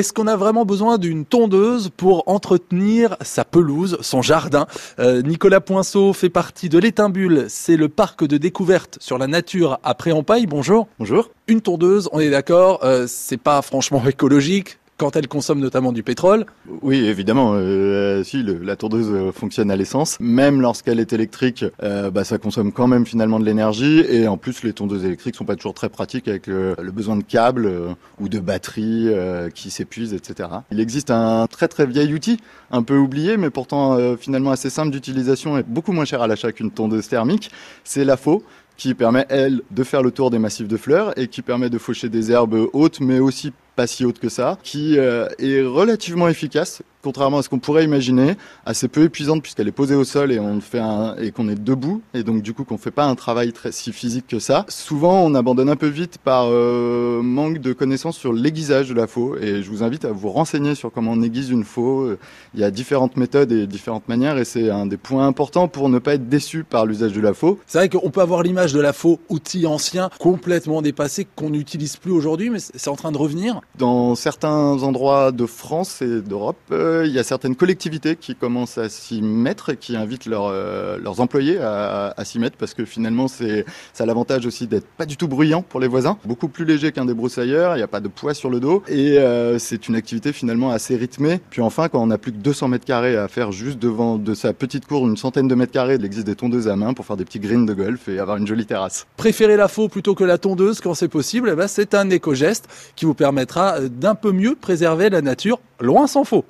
Est-ce qu'on a vraiment besoin d'une tondeuse pour entretenir sa pelouse, son jardin euh, Nicolas Poinceau fait partie de l'Étimbule. C'est le parc de découverte sur la nature à Préampaille. Bonjour. Bonjour. Une tondeuse, on est d'accord, euh, c'est pas franchement écologique quand elle consomme notamment du pétrole. Oui, évidemment. Euh, si la tondeuse euh, fonctionne à l'essence, même lorsqu'elle est électrique, euh, bah, ça consomme quand même finalement de l'énergie. Et en plus, les tondeuses électriques sont pas toujours très pratiques avec le, besoin de câbles ou de batteries qui s'épuisent, etc. Il existe un très très vieil outil, un peu oublié, mais pourtant finalement assez simple d'utilisation et beaucoup moins cher à l'achat qu'une tondeuse thermique. C'est la faux qui permet, elle, de faire le tour des massifs de fleurs et qui permet de faucher des herbes hautes, mais aussi pas si haute que ça, qui euh, est relativement efficace, contrairement à ce qu'on pourrait imaginer, assez peu épuisante puisqu'elle est posée au sol et on fait un, et qu'on est debout et donc du coup qu'on fait pas un travail très si physique que ça. Souvent, on abandonne un peu vite par euh, manque de connaissances sur l'aiguisage de la faux et je vous invite à vous renseigner sur comment on aiguise une faux. Il y a différentes méthodes et différentes manières et c'est un des points importants pour ne pas être déçu par l'usage de la faux. C'est vrai qu'on peut avoir l'image de la faux outil ancien complètement dépassé qu'on n'utilise plus aujourd'hui, mais c'est en train de revenir. Dans certains endroits de France et d'Europe, euh, il y a certaines collectivités qui commencent à s'y mettre et qui invitent euh, leurs employés à, s'y mettre parce que finalement, c'est, ça a l'avantage aussi d'être pas du tout bruyant pour les voisins, beaucoup plus léger qu'un débroussailleur, il n'y a pas de poids sur le dos et euh, c'est une activité finalement assez rythmée. Puis enfin, quand on n'a plus que 200 mètres carrés à faire juste devant de sa petite cour, une centaine de mètres carrés, il existe des tondeuses à main pour faire des petits greens de golf et avoir une jolie terrasse. Préférer la faux plutôt que la tondeuse quand c'est possible, eh ben c'est un éco-geste qui vous permettra d'un peu mieux préserver la nature, loin s'en faut.